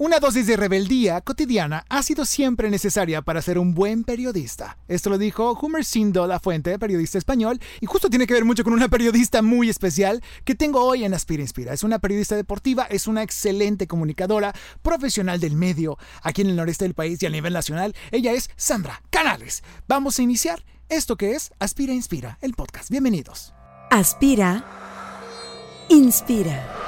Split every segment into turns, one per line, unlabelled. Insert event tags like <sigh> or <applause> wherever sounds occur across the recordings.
Una dosis de rebeldía cotidiana ha sido siempre necesaria para ser un buen periodista. Esto lo dijo Homer Sindo, la fuente, periodista español, y justo tiene que ver mucho con una periodista muy especial que tengo hoy en Aspira Inspira. Es una periodista deportiva, es una excelente comunicadora, profesional del medio aquí en el noreste del país y a nivel nacional. Ella es Sandra Canales. Vamos a iniciar esto que es Aspira Inspira, el podcast. Bienvenidos.
Aspira. Inspira.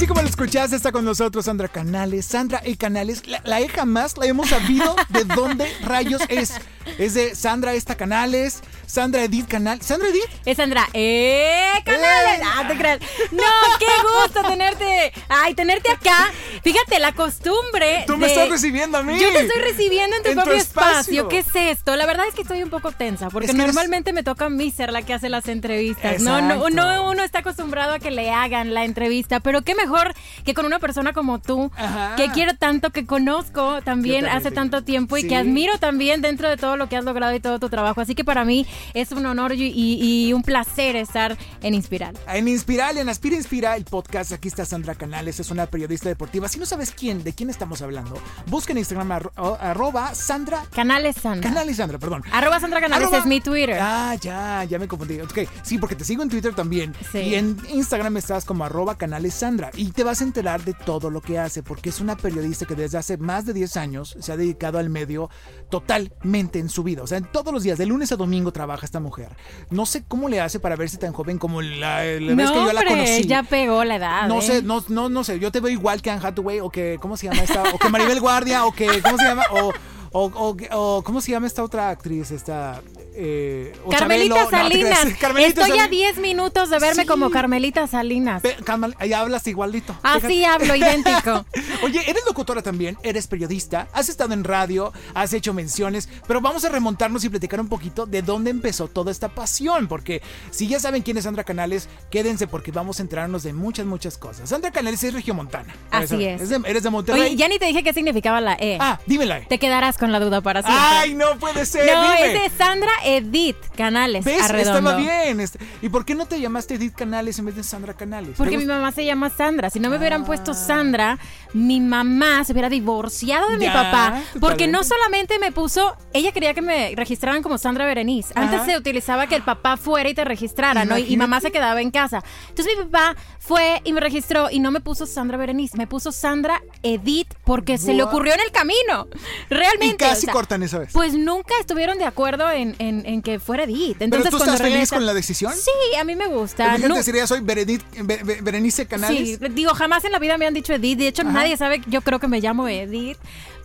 Así como lo escuchaste, está con nosotros Sandra Canales. Sandra E. Canales, la, la E jamás la hemos sabido de dónde rayos es. Es de Sandra esta Canales, Sandra Edith Canal. ¿Sandra Edith?
Es Sandra E. Canales.
Eh.
Ah, te creas. No, qué gusto tenerte. Ay, tenerte acá. Fíjate, la costumbre.
Tú me
de-
estás recibiendo a mí.
Yo te estoy recibiendo en tu
En tu
propio
espacio.
espacio. ¿Qué es esto? La verdad es que estoy un poco tensa, porque
Es que eres-
normalmente me toca a mí ser la que hace las entrevistas. No,
Exacto.
no, no, uno está acostumbrado a que le hagan la entrevista, pero qué mejor que con una persona como tú,
Ajá.
que quiero tanto, que conozco también hace tanto tiempo y que admiro también dentro de todo lo que has logrado y todo tu trabajo. Así que para mí es un honor y, y- y un placer estar en Inspiral.
En Inspiral, en Aspira Inspira, el podcast, aquí está Sandra Canales, es una periodista deportiva. Si no sabes quién, de quién estamos hablando, busca en Instagram arroba Sandra
Canales Sandra.
Canales Sandra, perdón.
Arroba Sandra Canales
Arroba-
es mi Twitter.
Ah, ya, ya me confundí. Ok, sí, porque te sigo en Twitter también.
Sí.
Y en Instagram estás como arroba canales Sandra. Y te vas a enterar de todo lo que hace, porque es una periodista que desde hace más de 10 años se ha dedicado al medio totalmente en su vida. O sea, en todos los días, de lunes a domingo trabaja esta mujer. No sé cómo le hace para verse tan joven como la, la vez que yo la conocí.
ya pegó la edad.
No
¿eh?
sé, no, no, no sé. Yo te veo igual que Anne Hathaway o que, ¿cómo se llama esta? O que Maribel Guardia o que, ¿cómo se llama? O, o, o, o ¿cómo se llama esta otra actriz? Esta, eh, o
Carmelita
Chabelo.
Salinas.
Carmelita
Estoy a
Salinas.
10 minutos de verme
Sí.
como Carmelita Salinas.
Carmel, ahí hablas igualito.
Así
Fíjate.
hablo, idéntico. <laughs>
Oye, eres locutora también, eres periodista, has estado en radio, has hecho menciones, pero vamos a remontarnos y platicar un poquito de dónde empezó toda esta pasión, porque si ya saben quién es Sandra Canales, quédense porque vamos a enterarnos de muchas, muchas cosas. Sandra Canales es regiomontana.
Así es.
de- eres de Monterrey.
Oye, ya ni te dije qué significaba la E.
Ah, dímela.
Te quedarás con la duda para siempre.
Ay, no puede ser.
no,
dime.
es de Sandra Edith Canales.
¿Ves?
Arredondo.
Estaba bien. Este- ¿Y por qué no te llamaste Edith Canales en vez de Sandra Canales?
Porque
¿Te
mi mamá se llama Sandra. Si no me hubieran
Ah.
puesto Sandra, mi mamá se hubiera divorciado de mi papá. Porque no solamente me puso, ella quería que me registraran como Sandra Berenice. Antes
Ajá.
se utilizaba que el papá fuera y te registrara, ¿no? Y- Y mamá se quedaba en casa. Entonces mi papá fue y me registró y no me puso Sandra Berenice, me puso Sandra Edith porque se le ocurrió en el camino. Realmente.
Y casi
o sea,
cortan esa vez.
Pues nunca estuvieron de acuerdo en, en- en que fuera Edith. Entonces,
¿Pero tú estás feliz con la decisión?
Sí, a mí me gusta. No-
sería soy Berenit- Be- Be- Berenice Canales.
Sí, digo, jamás en la vida me han dicho Edith. De hecho,
Ajá.
nadie sabe, yo creo que me llamo Edith.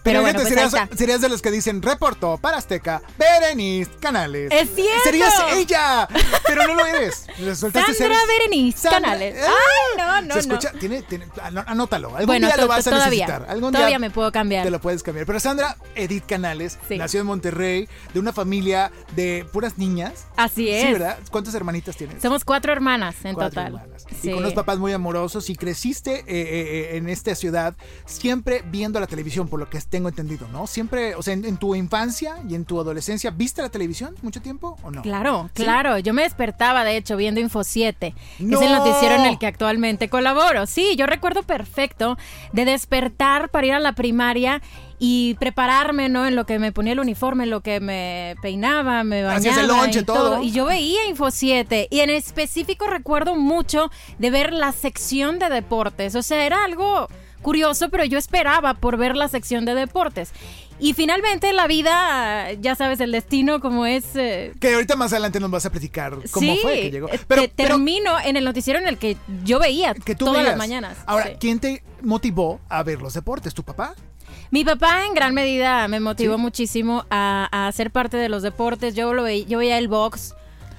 Pero
bueno, pues
serías, de los que dicen reportó para Azteca, Berenice Canales.
¡Es cierto!
Serías ella, pero no lo eres. Resultaste
Sandra
ser-
Berenice
Sandra-
Canales.
¡Ah!
Ay, no, no,
Se escucha,
no.
tiene, tiene- ano- anótalo. Algún
Bueno,
día lo vas a
todavía,
necesitar. Algún
todavía
día
me puedo cambiar.
Te lo puedes cambiar. Pero Sandra Edith Canales
Sí.
nació en Monterrey, de una familia de puras niñas.
Así es.
Sí, ¿verdad? ¿Cuántas hermanitas tienes?
Somos cuatro hermanas en
Cuatro
total.
hermanas.
Sí.
Y con unos papás muy amorosos y creciste eh, eh, eh, en esta ciudad siempre viendo la televisión, por lo que tengo entendido, ¿no? Siempre, o sea, en, en tu infancia y en tu adolescencia, ¿viste la televisión mucho tiempo o no?
Claro,
¿Sí?
claro. Yo me despertaba, de hecho, viendo Info 7, que
¡No!
es el noticiero en el que actualmente colaboro. Sí, yo recuerdo perfecto de despertar para ir a la primaria y prepararme, ¿no? En lo que me ponía el uniforme, en lo que me peinaba, me bañaba.
El lonche,
y
todo.
Y yo veía Info 7 y en específico recuerdo mucho de ver la sección de deportes. O sea, era algo curioso, pero yo esperaba por ver la sección de deportes. Y finalmente la vida, ya sabes, el destino como es... eh,
Que ahorita más adelante nos vas a platicar cómo
sí,
fue que llegó.
eh,
Pero,
te-
pero
termino en el noticiero en el que yo veía
que tú
todas
veías.
las mañanas.
Ahora,
sí.
¿quién te motivó a ver los deportes? ¿Tu papá?
Mi papá en gran medida me motivó
¿Sí?
muchísimo a, a ser parte de los deportes. Yo lo veía, yo veía el box.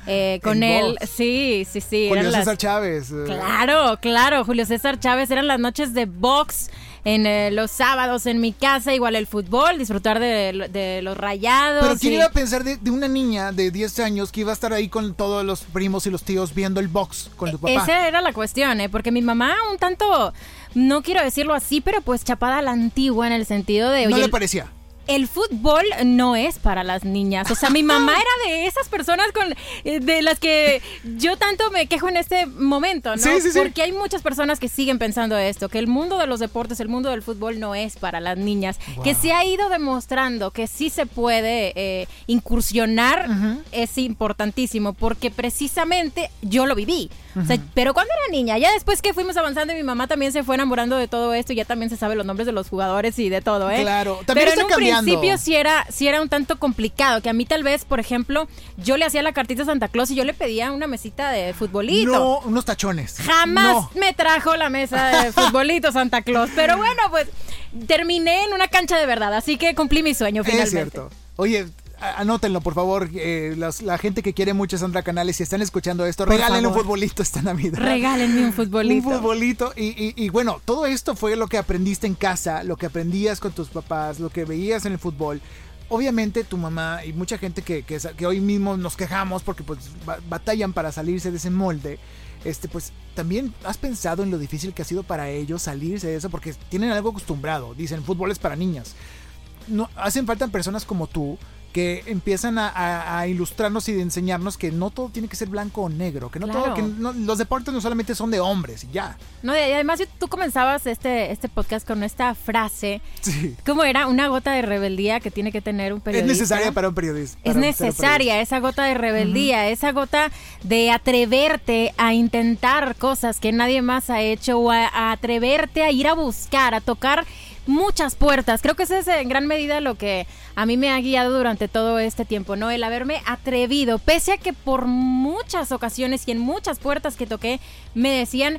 Eh, con él. Sí, sí, sí.
Julio
las-
César Chávez. eh,
Claro, claro, Julio César Chávez. Eran las noches de box en eh, los sábados en mi casa, igual el fútbol, disfrutar de, de los rayados.
Pero ¿quién
y-
iba a pensar de, de una niña de 10 años que iba a estar ahí con todos los primos y los tíos viendo el box con tu papá?
Esa era la cuestión, ¿eh? porque mi mamá un tanto, no quiero decirlo así, pero pues chapada a la antigua en el sentido de,
no le parecía.
El fútbol no es para las niñas. O sea, mi mamá <laughs> era de esas personas con eh, de las que yo tanto me quejo en este momento, ¿no?
Sí, sí, sí.
Porque hay muchas personas que siguen pensando esto, que el mundo de los deportes, el mundo del fútbol no es para las niñas, que se ha ido demostrando que sí se puede eh, incursionar, es importantísimo, porque precisamente yo lo viví. O sea, pero cuando era niña, ya después que fuimos avanzando y mi mamá también se fue enamorando de todo esto, ya también se sabe los nombres de los jugadores y de todo, ¿eh?
Claro, también
pero
está cambiando.
Principio sí era, sí era un tanto complicado, que a mí tal vez, por ejemplo, yo le hacía la cartita a Santa Claus y yo le pedía una mesita de futbolito.
No, unos tachones.
Jamás
No.
me trajo la mesa de <laughs> futbolito Santa Claus, pero bueno, pues terminé en una cancha de verdad, así que cumplí mi sueño finalmente.
Es cierto. Oye, anótenlo, por favor. eh, las- la gente que quiere mucho a Sandra Canales, si están escuchando esto,
Por
regálenle un futbolito esta Navidad.
Regálenme un futbolito.
Un futbolito. Y, y- y bueno, todo esto fue lo que aprendiste en casa, lo que aprendías con tus papás, lo que veías en el fútbol. Obviamente tu mamá y mucha gente que, que, que hoy mismo nos quejamos porque pues ba- batallan para salirse de ese molde. Este, pues también has pensado en lo difícil que ha sido para ellos salirse de eso porque tienen algo acostumbrado. Dicen, fútbol es para niñas. No, hacen falta personas como tú que empiezan a, a- a ilustrarnos y de enseñarnos que no todo tiene que ser blanco o negro, que no todo, que no- los deportes no solamente son de hombres y ya.
No, y además tú comenzabas este, este podcast con esta frase,
Sí.
¿cómo era? Una gota de rebeldía que tiene que tener un
Es
periodista.
necesaria para un periodista.
Es
para
necesaria esa gota de rebeldía, esa gota de atreverte a intentar cosas que nadie más ha hecho o a, a atreverte a ir a buscar, a tocar muchas puertas. Creo que eso es en gran medida lo que a mí me ha guiado durante todo este tiempo, ¿no? El haberme atrevido, pese a que por muchas ocasiones y en muchas puertas que toqué me decían...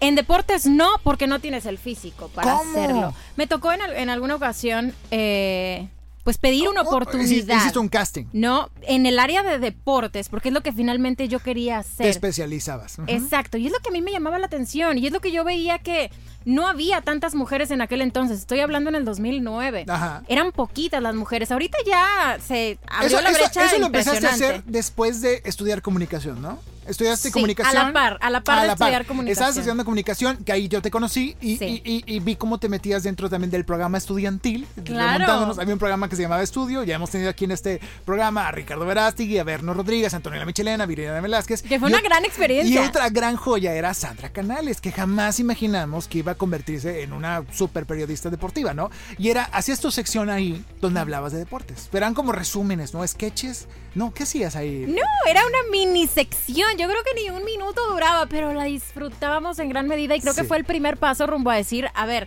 En deportes no, porque no tienes el físico para
¿Cómo?
hacerlo. Me tocó en, en alguna ocasión, eh, pues pedir una oportunidad.
hiciste- un casting.
No, en el área de deportes, porque es lo que finalmente yo quería
Te
hacer.
especializabas. Ujú.
Exacto, y es lo que a mí me llamaba la atención, y es lo que yo veía que no había tantas mujeres en aquel entonces. Estoy hablando en el 2009.
Ajá.
Eran poquitas las mujeres. Ahorita ya se abrió
Eso,
la brecha
eso lo empezaste a hacer después de estudiar comunicación, ¿no? Estudiaste
Sí,
comunicación.
a la par, a la par de estudiar comunicación.
Estabas estudiando comunicación, que ahí yo te conocí y,
Sí.
y- y- y vi cómo te metías dentro también del programa estudiantil.
Claro.
Había un programa que se llamaba Estudio. Ya hemos tenido aquí en este programa a Ricardo Verástigui, a Berno Rodríguez, a Antonella Michelena, a Viridiana Velázquez.
Que fue una gran experiencia.
Y otra gran joya era Sandra Canales, que jamás imaginamos que iba a convertirse en una super periodista deportiva, ¿no? Y era, hacías tu sección ahí donde hablabas de deportes. Pero eran como resúmenes, ¿no? Sketches. No, ¿qué hacías ahí?
No, era una mini sección. Yo creo que ni un minuto duraba, pero la disfrutábamos en gran medida y creo que fue el primer paso rumbo a decir, a ver,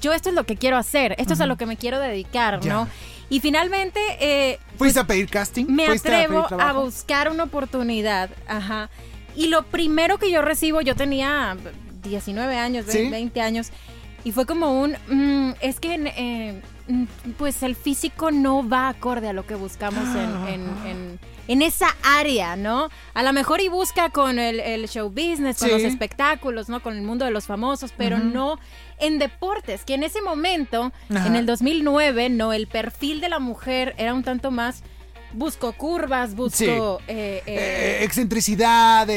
yo esto es lo que quiero hacer, esto es a lo que me quiero dedicar,
Ya.
¿no? Y finalmente eh,
¿Fuiste a pedir casting?
me
¿Fuiste a
atrevo a, buscar una oportunidad, ajá. Y lo primero que yo recibo, yo tenía 19 años,
¿Sí?
20 años, y fue como un, mm, es que eh, pues el físico no va acorde a lo que buscamos en, en- en- en esa área, ¿no? A lo mejor y busca con el, el show business, con
Sí.
los espectáculos, ¿no? Con el mundo de los famosos, pero no en deportes, que en ese momento,
Ajá.
en el 2009, no, el perfil de la mujer era un tanto más... Busco curvas, busco...
Sí.
eh, eh,
Eh, excentricidad,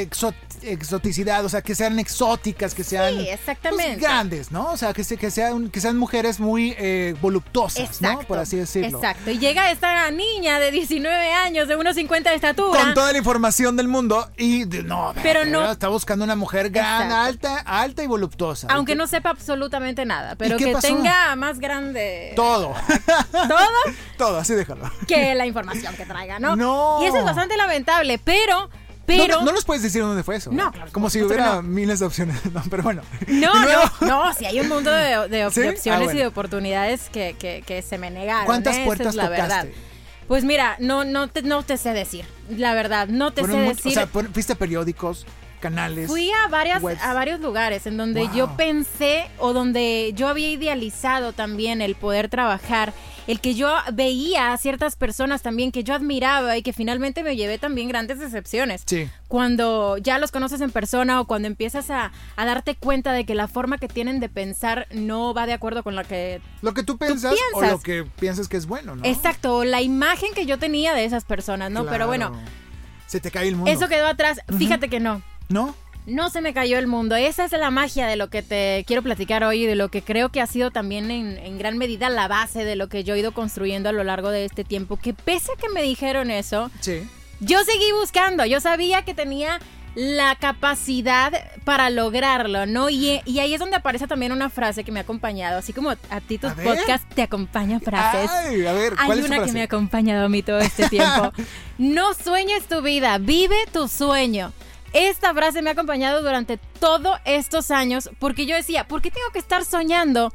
exoticidad, o sea, que sean exóticas, que sean
Sí,
pues, grandes, ¿no? O sea, que, se- que, sean, que sean mujeres muy eh, voluptuosas, ¿no? Por así decirlo.
Exacto. Y llega esta niña de 19 años, de 1,50 de estatura.
Con toda la información del mundo y de- no,
Pero no-
está buscando una mujer gran,
Exacto.
alta, alta y voluptuosa.
Aunque
¿Y qué-
no sepa absolutamente nada, pero que
pasó?
tenga más grande
todo, <laughs>
todo
todo, así déjalo.
que la información que traiga, ¿no?
No.
Y eso es bastante lamentable, pero, pero.
no, no nos puedes decir dónde fue eso.
No, claro,
como si hubiera
no.
miles de opciones. <laughs> No, pero bueno.
No, no, no, si hay un mundo de, de- <laughs>
¿Sí?
de
Ah,
opciones
bueno.
y de oportunidades que, que- que se me negaron.
¿Cuántas.
Esa
puertas
es la
tocaste?
verdad. Pues mira, no, no, te, no te sé decir, la verdad, no te sé decir.
O sea, fuiste periódicos, canales.
Fui a varias
webs.
a varios lugares en donde
Wow.
yo pensé o donde yo había idealizado también el poder trabajar, el que yo veía a ciertas personas también que yo admiraba y que finalmente me llevé también grandes decepciones.
Sí.
Cuando ya los conoces en persona o cuando empiezas a, a darte cuenta de que la forma que tienen de pensar no va de acuerdo con la que
Lo que tú piensas, o
piensas.
lo que piensas que es bueno, ¿no?
Exacto, la imagen que yo tenía de esas personas, ¿no? Pero bueno,
Se te cae el mundo.
eso quedó atrás. Fíjate que no.
¿No?
No se me cayó el mundo. Esa es la magia de lo que te quiero platicar hoy y de lo que creo que ha sido también en, en gran medida la base de lo que yo he ido construyendo a lo largo de este tiempo. Que pese a que me dijeron eso,
Sí.
yo seguí buscando. Yo sabía que tenía la capacidad para lograrlo, ¿no? Y, y ahí es donde aparece también una frase que me ha acompañado. Así como a ti tus podcasts te acompañan frases.
Ay, a ver,
Hay
¿cuál es tu
una que
frase?
me ha acompañado a mí todo este tiempo. <laughs> no sueñes tu vida, vive tu sueño. Esta frase me ha acompañado durante todos estos años porque yo decía, ¿por qué tengo que estar soñando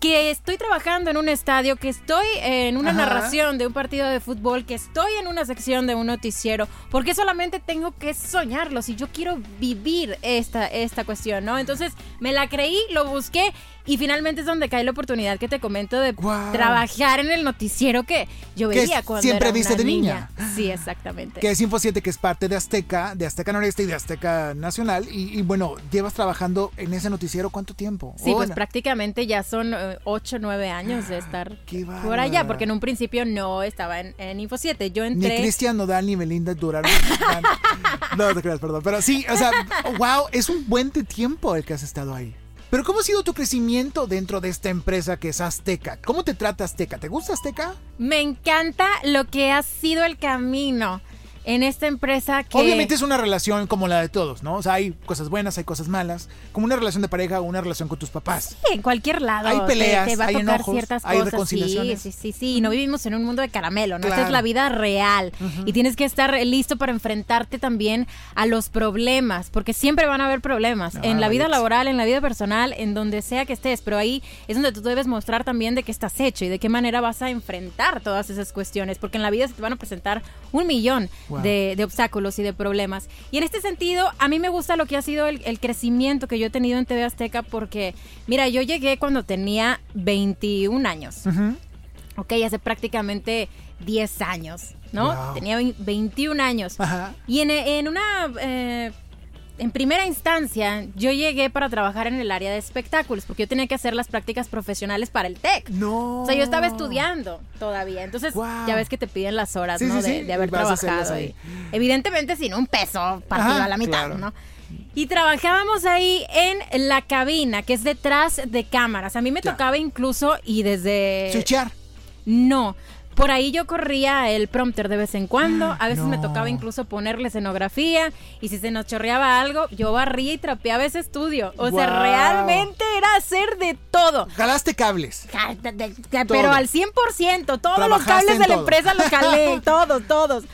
que estoy trabajando en un estadio, que estoy en una
Ajá.
narración de un partido de fútbol, que estoy en una sección de un noticiero? ¿Por qué solamente tengo que soñarlo si yo quiero vivir esta, esta cuestión, no? Entonces me la creí, lo busqué y finalmente es donde cae la oportunidad que te comento de trabajar en el noticiero que yo
Que
veía cuando
siempre
era
viste
una
de niña.
Sí, exactamente.
Que es Info 7, que es parte de Azteca, de Azteca Noreste y de Azteca Nacional. Y, y bueno, llevas trabajando en ese noticiero cuánto tiempo?
Sí, pues prácticamente ya son 8 o 9 años de estar
Qué
por allá, porque en un principio no estaba en, en Info 7. Yo
Ni
entré.
Cristian Nodal ni Belinda duraron. <laughs> no te creas, perdón. Pero sí, o sea, wow, es un buen tiempo el que has estado ahí. Pero ¿cómo ha sido tu crecimiento dentro de esta empresa que es Azteca? ¿Cómo te trata Azteca? ¿Te gusta Azteca?
Me encanta lo que ha sido el camino en esta empresa que.
Obviamente es una relación como la de todos, ¿no? O sea, hay cosas buenas, hay cosas malas. Como una relación de pareja o una relación con tus papás.
Sí, en cualquier lado.
Hay peleas,
te, va a
hay
tocar
enojos,
ciertas
hay
cosas.
reconciliaciones.
Sí, sí, sí, sí. Y no vivimos en un mundo de caramelo, ¿no? Esta
Claro.
es la vida real. Y tienes que estar listo para enfrentarte también a los problemas, porque siempre van a haber problemas.
Ah,
en la vida
vaya.
laboral, en la vida personal, en donde sea que estés. Pero ahí es donde tú debes mostrar también de qué estás hecho y de qué manera vas a enfrentar todas esas cuestiones. Porque en la vida se te van a presentar un millón
Wow.
De, de obstáculos y de problemas. Y en este sentido, a mí me gusta lo que ha sido el, el crecimiento que yo he tenido en TV Azteca porque, mira, yo llegué cuando tenía 21 años.
Ujú.
Ok, hace prácticamente 10 años, ¿no?
Wow.
Tenía vein- 21 años.
Ajá.
Y en, en una... eh, en primera instancia, yo llegué para trabajar en el área de espectáculos, porque yo tenía que hacer las prácticas profesionales para el TEC.
No.
O sea, yo estaba estudiando todavía. Entonces, ya ves que te piden las horas,
Sí,
¿no?
sí,
de,
sí,
de haber trabajado.
ahí.
y- evidentemente sin un peso partido
Ajá,
a la mitad,
claro.
¿no? Y trabajábamos ahí en la cabina, que es detrás de cámaras. A mí me
Ya.
tocaba incluso, y desde...
Switchear.
No. Por ahí yo corría el prompter de vez en cuando. A veces me tocaba incluso ponerle escenografía. Y si se nos chorreaba algo, yo barría y trapeaba ese estudio. O sea, realmente era hacer de todo.
Jalaste cables.
Ja, de- de- de-
Todo.
Pero al 100%, todos los cables de la
todo.
empresa los jalé, <laughs> todos, todos.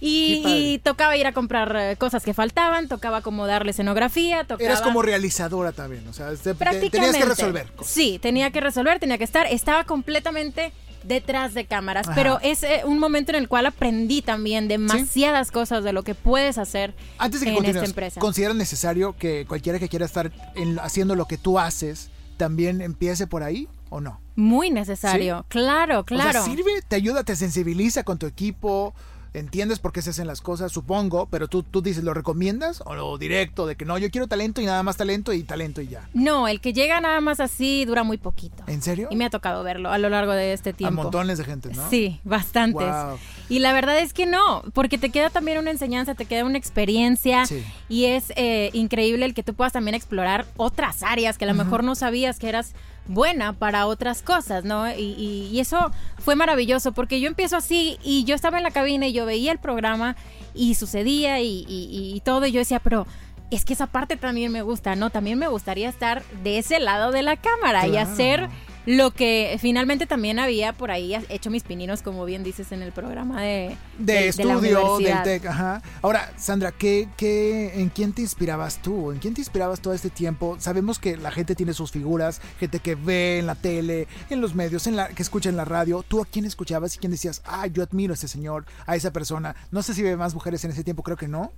Y, tocaba ir a comprar eh, cosas que faltaban, tocaba acomodarle escenografía, tocaba...
Eras como realizadora también. O sea, te- tenías que resolver. cosas.
Sí, tenía que resolver, tenía que estar. Estaba completamente detrás de cámaras,
Ajá.
pero es eh, un momento en el cual aprendí también demasiadas cosas de lo que puedes hacer
Antes de que
en esta empresa.
¿consideras necesario que cualquiera que quiera estar en- haciendo lo que tú haces también empiece por ahí o no?
Muy necesario, claro, claro.
O sea, sirve, te ayuda, te sensibiliza con tu equipo, entiendes por qué se hacen las cosas, supongo, pero tú, tú dices, ¿lo recomiendas o lo directo? De que no, yo quiero talento y nada más talento y talento y ya.
No, el que llega nada más así dura muy poquito.
¿En serio?
Y me ha tocado verlo a lo largo de este
A
tiempo.
montones de gente, ¿no?
Sí, bastantes.
Wow.
Y la verdad es que no, porque te queda también una enseñanza, te queda una experiencia
Sí.
y es eh, increíble el que tú puedas también explorar otras áreas que a lo mejor no sabías que eras buena para otras cosas, ¿no? Y, y- y eso fue maravilloso porque yo empiezo así y yo estaba en la cabina y yo veía el programa y sucedía y, y- y todo y yo decía, pero... Es que esa parte también me gusta, ¿no? También me gustaría estar de ese lado de la cámara y hacer lo que finalmente también había por ahí hecho mis pininos, como bien dices en el programa de,
De, estudio, del
universidad.
TEC, ajá. Ahora, Sandra, ¿qué, qué, ¿en quién te inspirabas tú? ¿En quién te inspirabas todo este tiempo? Sabemos que la gente tiene sus figuras, gente que ve en la tele, en los medios, en la, que escucha en la radio. ¿Tú a quién escuchabas y quién decías, ah, yo admiro a ese señor, a esa persona? No sé si ve más mujeres en ese tiempo, creo que no.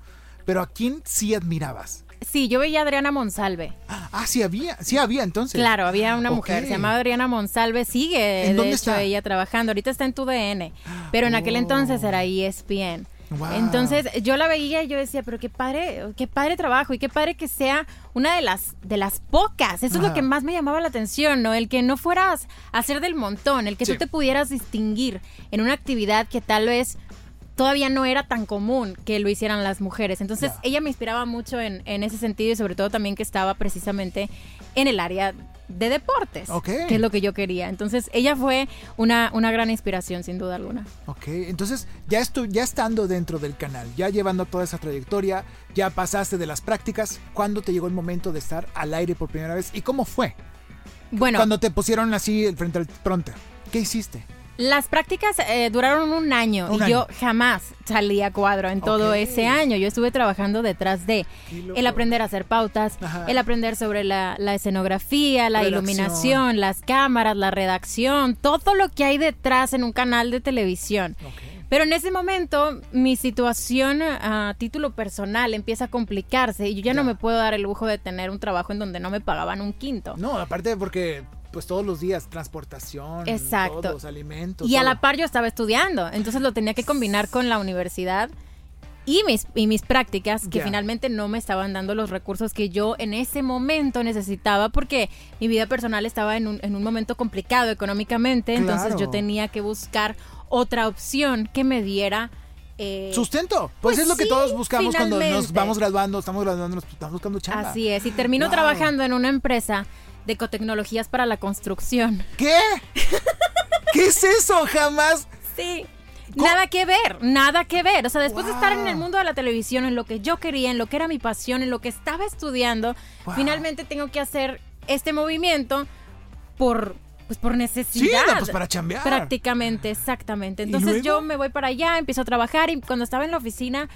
Pero ¿a quién sí admirabas?
Sí, yo veía a Adriana Monsalve.
Ah, sí había, sí había entonces.
Claro, había una mujer, se llamaba Adriana Monsalve, sigue
¿En
de
dónde
hecho
está?
ella trabajando, ahorita está en tu DN, pero en aquel entonces era ESPN.
Wow.
Entonces yo la veía y yo decía, pero qué padre, qué padre trabajo y qué padre que sea una de las de las pocas. Eso es lo que más me llamaba la atención, ¿no? El que no fueras a ser del montón, el que
Sí.
tú te pudieras distinguir en una actividad que tal vez todavía no era tan común que lo hicieran las mujeres. Entonces ella me inspiraba mucho en, en ese sentido y sobre todo también que estaba precisamente en el área de deportes, que es lo que yo quería. Entonces ella fue una, una gran inspiración sin duda alguna.
Ok, entonces ya, estu- ya estando dentro del canal, ya llevando toda esa trayectoria, ya pasaste de las prácticas, ¿cuándo te llegó el momento de estar al aire por primera vez? ¿Y cómo fue?
Bueno,
Cuando te pusieron así frente al pronto. ¿Qué hiciste?
Las prácticas eh, duraron un año
Un
y
año.
yo jamás salí a cuadro en todo ese año. Yo estuve trabajando detrás de el aprender a hacer pautas,
Ajá.
el aprender sobre la, la escenografía, la
Redacción.
iluminación, las cámaras, la redacción, todo lo que hay detrás en un canal de televisión. Pero en ese momento mi situación a título personal empieza a complicarse y yo ya, no
Ya.
me puedo dar el lujo de tener un trabajo en donde no me pagaban un quinto.
No, aparte porque pues todos los días transportación,
Exacto.
todos, alimentos.
Y a la par yo estaba estudiando, entonces lo tenía que combinar con la universidad y mis, y mis prácticas que finalmente no me estaban dando los recursos que yo en ese momento necesitaba porque mi vida personal estaba en un, en un momento complicado económicamente, entonces yo tenía que buscar otra opción que me diera... eh,
Sustento. Pues,
Pues
es lo que
sí,
todos buscamos cuando nos vamos graduando, estamos graduando, nos estamos buscando chamba.
Así es, y termino
Wow.
trabajando en una empresa de ecotecnologías para la construcción.
¿Qué? ¿Qué es eso? Jamás.
Sí.
¿Cómo?
Nada que ver, nada que ver. O sea, después de estar en el mundo de la televisión, en lo que yo quería, en lo que era mi pasión, en lo que estaba estudiando,
Wow.
finalmente tengo que hacer este movimiento por, pues por
Sí,
necesidad.
no, pues para chambear.
Prácticamente, exactamente.
¿Y
Entonces yo me voy para allá, empiezo a trabajar y cuando estaba en la oficina,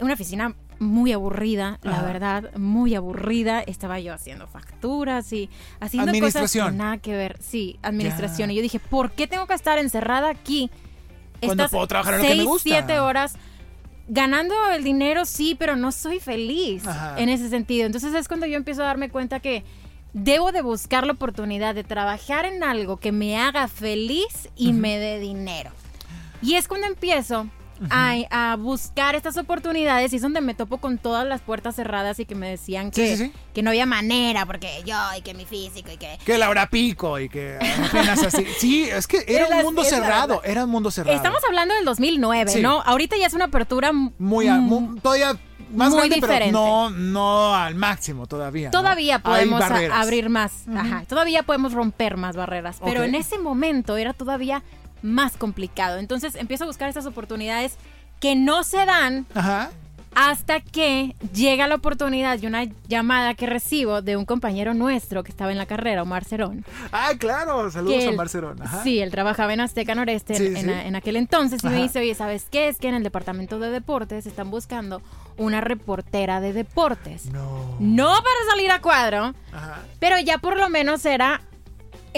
una oficina muy aburrida, la
Ajá.
verdad, muy aburrida. Estaba yo haciendo facturas y haciendo cosas que nada que ver. Sí, administración.
Ya.
Y yo dije, ¿por qué tengo que estar encerrada aquí?
Cuando
Estas
puedo trabajar en lo que me
seis,
gusta.
siete horas ganando el dinero, sí, pero no soy feliz
Ajá.
en ese sentido. Entonces es cuando yo empiezo a darme cuenta que debo de buscar la oportunidad de trabajar en algo que me haga feliz y me dé dinero. Y es cuando empiezo a, a buscar estas oportunidades y es donde me topo con todas las puertas cerradas y que me decían que,
sí, sí.
que no había manera porque yo y que mi físico y que...
Que la hora pico y que apenas así. <laughs> Sí, es que era
Es
un mundo cerrado, era un mundo cerrado.
Estamos hablando del 2009,
Sí.
¿no? Ahorita ya es una apertura
muy, a-
mm,
mu- todavía más
muy
grande,
diferente.
pero no, no al máximo todavía.
Todavía podemos abrir más, ajá, todavía podemos romper más barreras, pero en ese momento era todavía más complicado. Entonces empiezo a buscar estas oportunidades que no se dan
Ajá.
hasta que llega la oportunidad y una llamada que recibo de un compañero nuestro que estaba en la carrera, Omar Cerón.
Ah, claro. Saludos a
él-
Barcelona. Ajá.
Sí, él trabajaba en Azteca Noreste en-
Sí,
en,
sí.
en aquel entonces y me dice, oye, ¿sabes qué? Es que en el departamento de deportes están buscando una reportera de deportes.
No.
No para salir a cuadro,
Ajá.
pero ya por lo menos era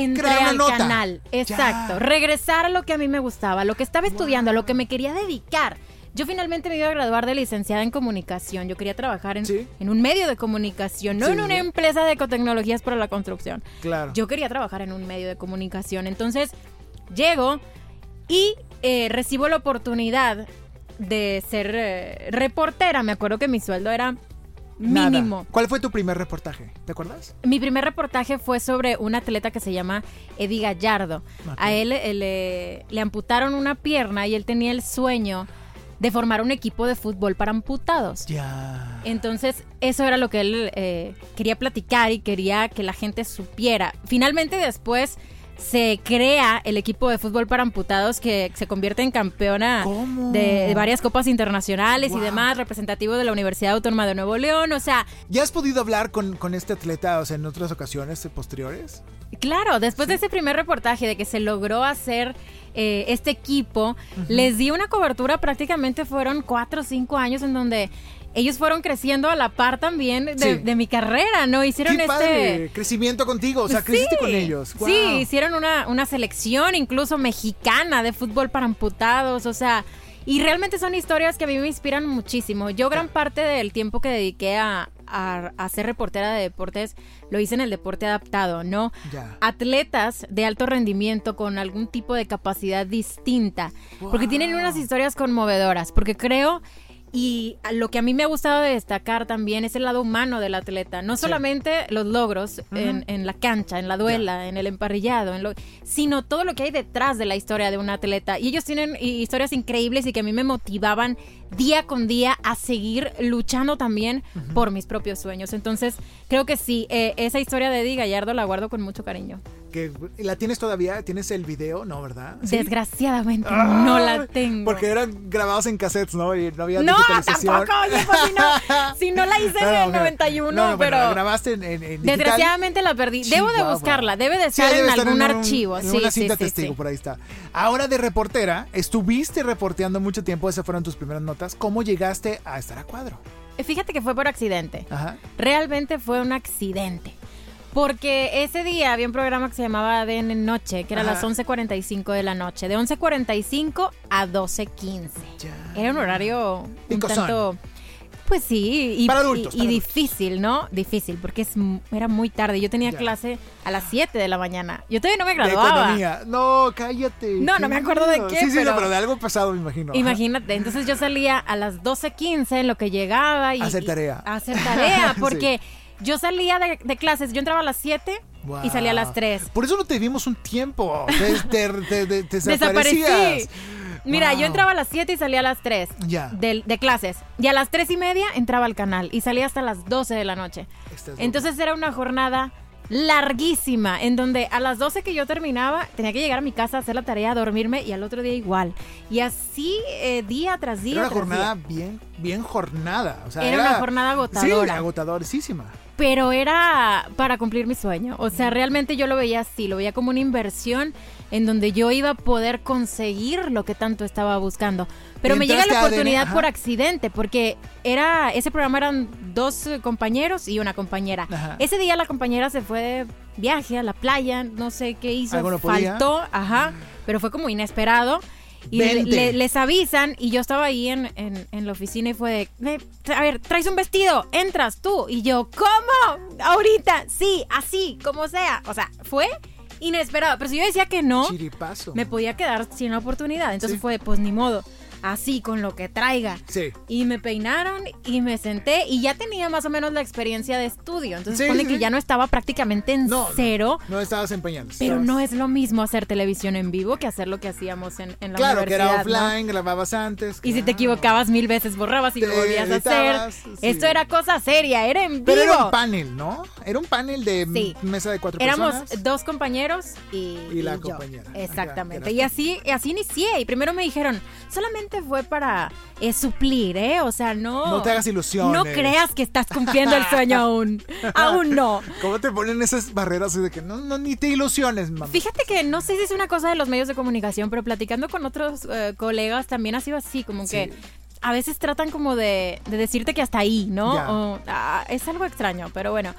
entré al
nota.
canal. Exacto.
Ya.
Regresar a lo que a mí me gustaba, a lo que estaba estudiando, a lo que me quería dedicar. Yo finalmente me iba a graduar de licenciada en comunicación. Yo quería trabajar en,
Sí.
en un medio de comunicación, no
Sí,
en una
sí.
empresa de ecotecnologías para la construcción.
Claro.
Yo quería trabajar en un medio de comunicación. Entonces, llego y eh, recibo la oportunidad de ser eh, reportera. Me acuerdo que mi sueldo era
Nada.
mínimo.
¿Cuál fue tu primer reportaje? ¿Te acuerdas?
Mi primer reportaje fue sobre un atleta que se llama Eddie Gallardo.
Ok.
A él eh, le, le amputaron una pierna y él tenía el sueño de formar un equipo de fútbol para amputados.
Ya.
Entonces, eso era lo que él eh, quería platicar y quería que la gente supiera. Finalmente, después se crea el equipo de fútbol para amputados que se convierte en campeona de, de varias copas internacionales
Wow.
y demás, representativo de la Universidad Autónoma de Nuevo León. O sea,
¿Ya has podido hablar con, con este atleta o sea, en otras ocasiones eh, posteriores?
Claro, después de ese primer reportaje de que se logró hacer eh, este equipo, les di una cobertura, prácticamente fueron cuatro o cinco años en donde ellos fueron creciendo a la par también de,
Sí.
de mi carrera, ¿no? Hicieron
¡Qué
este...
padre! Crecimiento contigo, o sea, creciste
Sí,
con ellos. Wow.
Sí, hicieron una, una selección incluso mexicana de fútbol para amputados, o sea, y realmente son historias que a mí me inspiran muchísimo. Yo gran parte del tiempo que dediqué a, a, a ser reportera de deportes, lo hice en el deporte adaptado, ¿no?
Ya.
Atletas de alto rendimiento con algún tipo de capacidad distinta, porque tienen unas historias conmovedoras, porque creo y lo que a mí me ha gustado destacar también es el lado humano del atleta. No
Sí.
solamente los logros en, en la cancha, en la duela, en el emparrillado, en lo- sino todo lo que hay detrás de la historia de un atleta. Y ellos tienen hi- historias increíbles y que a mí me motivaban día con día a seguir luchando también por mis propios sueños. Entonces, creo que sí, eh, esa historia de Eddie Gallardo la guardo con mucho cariño.
Que, ¿La tienes todavía? ¿Tienes el video? No, ¿verdad? ¿Sí?
Desgraciadamente
Ah,
no la tengo.
Porque eran grabados en cassettes, ¿no? Y no había
No,
digitalización.
tampoco, oye, pues si no, <laughs> si no la hice en
No,
el
ok.
91,
No, bueno,
pero
la grabaste en, en- en digital.
desgraciadamente la perdí. Debo de buscarla, debe de estar en
estar
algún
un-
archivo.
En
sí,
una cinta
sí,
testigo, por ahí está. Ahora de reportera, estuviste reporteando mucho tiempo, esas fueron tus primeras ¿Cómo llegaste a estar a cuadro?
Eh, Fíjate que fue por accidente.
Ajá.
Realmente fue un accidente. Porque ese día había un programa que se llamaba ADN Noche, que era a las
Ajá.
11.45 de la noche. De 11.45 a 12.15.
Ya.
Era un horario un
Picosón.
tanto... Pues sí, y,
Para adultos,
y- y
para
difícil, ¿no? Difícil, porque es, era muy tarde. Yo tenía
Ya.
clase a las 7 de la mañana. Yo todavía no me
De
graduaba.
economía. No, cállate.
No, no me acuerdo de qué,
Sí, sí,
pero-
no, pero de algo pasado, me imagino.
Imagínate, entonces yo salía a las 12.15 en lo que llegaba y...
Hacer
y-
tarea.
a hacer tarea, <laughs>
Sí.
porque yo salía de, de clases, yo entraba a las 7 y
Wow.
salía a las 3.
Por eso no te vimos un tiempo. Te, te, te- <laughs> te- te
Desaparecí. Mira,
Wow.
yo entraba a las 7 y salía a las 3
Ya.
de, de clases. Y a las 3 y media entraba al canal y salía hasta las 12 de la noche. Entonces era una jornada larguísima, en donde a las 12 que yo terminaba, tenía que llegar a mi casa a hacer la tarea, dormirme y al otro día igual. Y así eh, día tras día.
Era una jornada
día.
bien, bien jornada. O sea,
Era una jornada agotadora.
Sí, agotadorísima.
Pero era para cumplir mi sueño. O sea, realmente yo lo veía así, lo veía como una inversión en donde yo iba a poder conseguir lo que tanto estaba buscando. Pero me llega la
ADN,
oportunidad por accidente, porque era ese programa eran dos eh, compañeros y una compañera.
Ajá.
Ese día la compañera se fue de viaje a la playa, no sé qué hizo, faltó, ajá, pero fue como inesperado. Y le- les avisan y yo estaba ahí en, en- en la oficina y fue de, "Ve, a ver, traes un vestido, entras tú. Y yo, ¿cómo? Ahorita, sí, así, como sea. O sea, fue inesperado. Pero si yo decía que no,
Chiripazo.
me podía quedar sin la oportunidad. Entonces
Sí.
fue, pues ni modo, así con lo que traiga.
Sí.
Y me peinaron y me senté y ya tenía más o menos la experiencia de estudio. Entonces supone
sí,
que
sí.
ya no estaba prácticamente en
No, no,
cero.
No, estabas empeñando.
Pero
estabas-
no es lo mismo hacer televisión en vivo que hacer lo que hacíamos en, en la
Claro, que era offline, grababas antes.
Y si te
claro.
equivocabas mil veces, borrabas y lo volvías a hacer. Esto era cosa seria, era en vivo.
Pero era un panel, ¿no? Era un panel de mesa de cuatro
Éramos
personas.
dos compañeros y,
Y la
yo.
compañera.
Exactamente.
que
Y así, y así inicié. Y primero me dijeron, solamente fue para eh, suplir, ¿eh? O sea, no.
No te hagas ilusiones.
No creas que estás cumpliendo el sueño aún. <laughs> aún no.
¿Cómo te ponen esas barreras de que no, no ni te ilusiones, mamá?
Fíjate que no sé si es una cosa de los medios de comunicación, pero platicando con otros eh, colegas también ha sido así, como
Sí.
que a veces tratan como de, de decirte que hasta ahí, ¿no? O, ah, es algo extraño, pero bueno.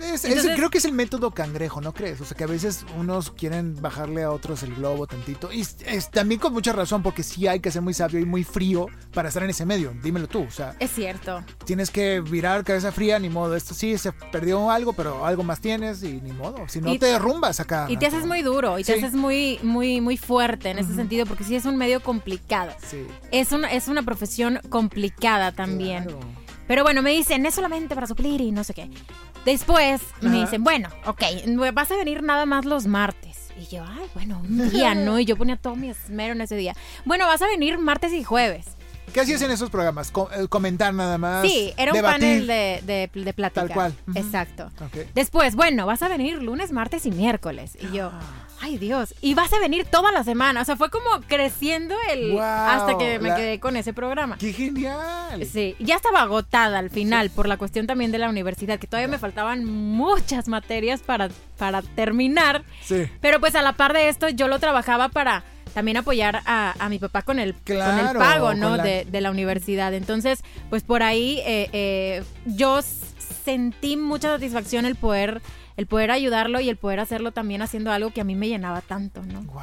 Es- creo que es el método cangrejo, ¿no crees? O sea, que a veces unos quieren bajarle a otros el globo tantito. Y es, también con mucha razón, porque sí hay que ser muy sabio y muy frío para estar en ese medio. Dímelo tú. O sea,
Es cierto.
tienes que virar cabeza fría, ni modo. Esto sí, se perdió algo, pero algo más tienes y ni modo. Si no,
Y-
te derrumbas acá.
Y te haces muy duro y te haces muy, muy, muy fuerte en ese sentido, porque sí es un medio complicado.
Sí.
Es una, es una profesión complicada también.
Claro.
Pero bueno, me dicen, es solamente para suplir y no sé qué. Después me dicen, bueno, ok, vas a venir nada más los martes. Y yo, ay, bueno, un día, <laughs> ¿no? Y yo ponía todo mi esmero en ese día. Bueno, vas a venir martes y jueves.
¿Qué hacías en esos programas? Eh, comentar nada más.
Sí, era un
debatir.
panel de, de, de plática.
Tal cual.
Exacto. Después, bueno, vas a venir lunes, martes y miércoles. Y yo,
Ah.
Ay Dios, y vas a venir toda la semana. O sea, fue como creciendo el
Wow,
hasta que me
la-
quedé con ese programa.
¡Qué genial!
Sí, ya estaba agotada al final por la cuestión también de la universidad, que todavía me faltaban muchas materias para, para terminar.
Sí.
Pero pues a la par de esto yo lo trabajaba para también apoyar a, a mi papá con el, con el pago, ¿no?
la-
De, de la universidad. Entonces, pues por ahí eh, eh, yo sentí mucha satisfacción el poder, el poder ayudarlo y el poder hacerlo también haciendo algo que a mí me llenaba tanto, ¿no?
¡Wow!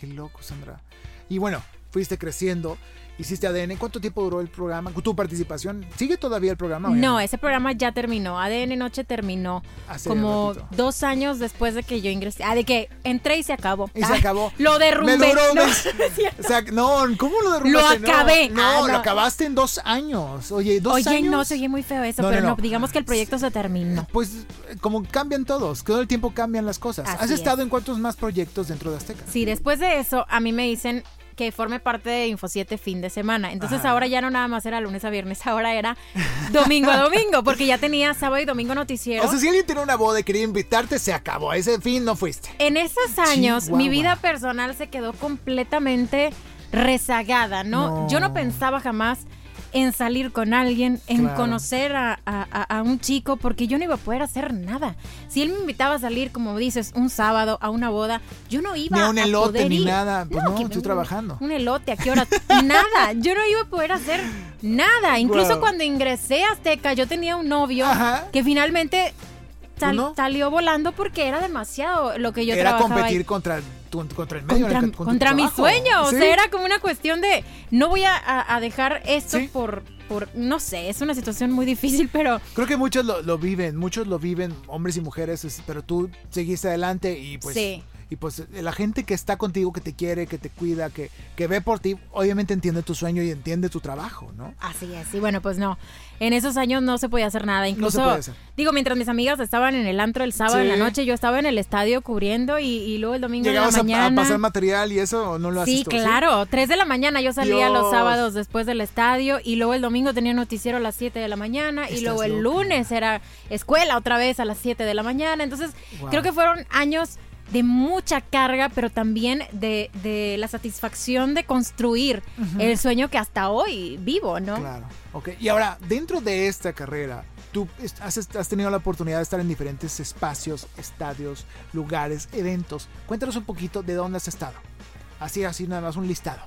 ¡Qué loco, Sandra! Y bueno, fuiste creciendo hiciste ADN. ¿Cuánto tiempo duró el programa? ¿Tu participación? ¿Sigue todavía el programa? o ya
No, ese programa ya terminó. ADN Noche terminó
Hace
como dos años después de que yo ingresé. Ah, de que entré y se acabó.
Y se
Ah,
acabó.
Lo derrumbé.
Me duró
No, <laughs> no es cierto.
O sea, no, ¿cómo lo derrumbaste?
Lo acabé.
No,
Ah,
lo acabaste en dos años. Oye, dos
Oye,
años.
no, se oye muy feo eso,
No,
pero
no,
digamos que el proyecto se terminó.
Pues eh, como cambian todos, todo el tiempo cambian las cosas.
Así
¿Has
es.
estado en cuántos más proyectos dentro de Azteca?
Sí, después de eso, a mí me dicen que forme parte de Info 7 fin de semana. Entonces
Ajá.
ahora ya no nada más era lunes a viernes, ahora era domingo a domingo, porque ya tenía sábado y domingo noticiero.
O sea, si alguien tiene una boda y quería invitarte, se acabó. A ese fin no fuiste.
En esos años,
Chihuahua.
mi vida personal se quedó completamente rezagada, ¿no?
No.
Yo no pensaba jamás en salir con alguien, en
Claro.
conocer a, a- un chico, porque yo no iba a poder hacer nada. Si él me invitaba a salir, como dices, un sábado a una boda, yo no iba
Ni a un
a
elote,
poder
ni
ir.
nada. Pues no,
que
estoy
un-
trabajando.
Un elote, ¿a qué hora? nada, yo no iba a poder hacer nada. Incluso cuando ingresé a Azteca, yo tenía un novio
Ajá.
que finalmente sal-
¿Tú no?
salió volando porque era demasiado lo que yo
Era
trabajaba ahí
competir contra, tu- contra el medio.
contra,
con tu
contra mi sueño. O
Sí.
sea, era como una cuestión de no voy a, dejar esto
Sí.
por, por, no sé, es una situación muy difícil, pero
Creo que muchos lo, lo viven, muchos lo viven, hombres y mujeres, es- pero tú seguiste adelante y pues...
Sí.
Y pues eh, la gente que está contigo, que te quiere, que te cuida, que, que ve por ti, obviamente entiende tu sueño y entiende tu trabajo, ¿no?
así es. Y bueno, pues no. En esos años no se podía hacer nada. Incluso,
puede hacer.
digo, mientras mis amigas estaban en el antro el sábado en la
Sí.
noche, yo estaba en el estadio cubriendo y, y luego el domingo en la
¿Llegabas a- a,
mañana.
pasar material y eso o no lo haces
Sí,
tú,
claro. Tres de la mañana yo salía los sábados después del estadio y luego el domingo tenía noticiero a las 7 de la mañana y luego el
loca.
lunes era escuela otra vez a las 7 de la mañana. Entonces,
Wow.
creo que fueron años de mucha carga, pero también de, de la satisfacción de construir el sueño que hasta hoy vivo, ¿no?
Claro. Ok. Y ahora, dentro de esta carrera, tú has, has tenido la oportunidad de estar en diferentes espacios, estadios, lugares, eventos. Cuéntanos un poquito de dónde has estado. Así, así nada más un listado.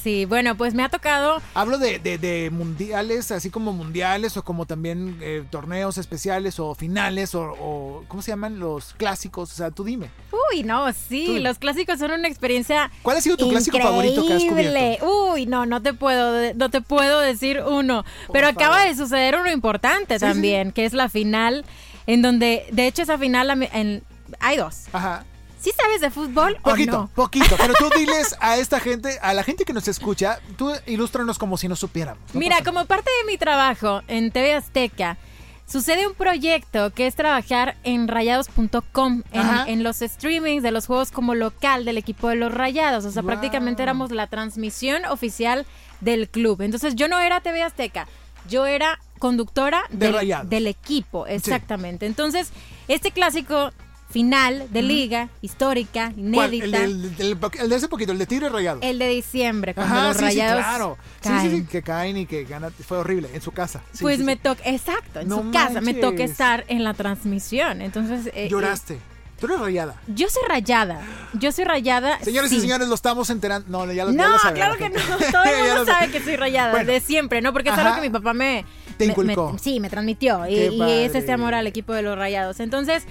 Sí, bueno, pues me ha tocado
Hablo de, de- de mundiales, así como mundiales o como también eh, torneos especiales o finales o, o- ¿cómo se llaman? Los clásicos. O sea, tú dime.
Uy, no, sí, los clásicos son una experiencia
¿Cuál ha sido tu clásico favorito que has cubierto?
Uy, no, no te puedo, no te puedo decir uno. Pero acaba de suceder uno importante
Sí,
también, que es la final, en donde, de hecho, esa final en- hay dos.
Ajá.
¿Sí sabes de fútbol o
Poquito,
no?
poquito. Pero tú <laughs> diles a esta gente, a la gente que nos escucha, tú ilústranos como si no supiéramos. No
Mira, como parte de mi trabajo en TV Azteca, sucede un proyecto que es trabajar en rayados.com, en, en los streamings de los juegos como local del equipo de los Rayados. O sea,
Wow.
prácticamente éramos la transmisión oficial del club. Entonces yo no era TV Azteca, yo era conductora
De
del,
Rayados.
del equipo, exactamente. Entonces, este clásico final de liga, histórica, inédita.
El, el- el de ese poquito, el de Tigre Rayado.
El de diciembre, cuando
Ajá,
los
sí, sí,
rayados
claro. Sí,
caen.
sí, sí, que caen y que ganan. Fue horrible, en su casa. Sí,
pues me toca, exacto, en
No
su casa, me toca estar en la transmisión. Entonces, eh,
Lloraste. Tú eres rayada.
eh, yo soy rayada, yo soy rayada.
Señores y señores, lo estamos enterando. No, ya lo, ya
No,
lo sabe
claro
la
que no. <laughs> Todo el
Ya
mundo
sabe.
que soy rayada,
Bueno.
de siempre, ¿no? Porque es
Ajá.
algo que mi papá me.
Te
me- me-
inculcó.
sí, me transmitió. Y, y es este amor al equipo de los rayados. Entonces.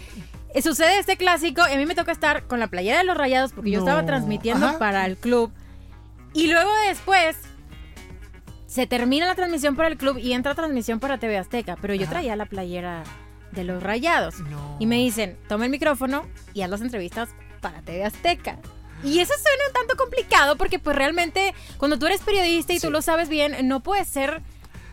Eh, Sucede este clásico y a mí me toca estar con la playera de los rayados porque yo estaba transmitiendo
Ajá.
para el club. Y luego después se termina la transmisión para el club y entra transmisión para TV Azteca. Pero yo
Ajá.
traía la playera de los rayados.
No.
Y me dicen, toma el micrófono y haz las entrevistas para TV Azteca. Y eso suena un tanto complicado porque pues realmente cuando tú eres periodista y
Sí.
tú lo sabes bien, no puedes ser...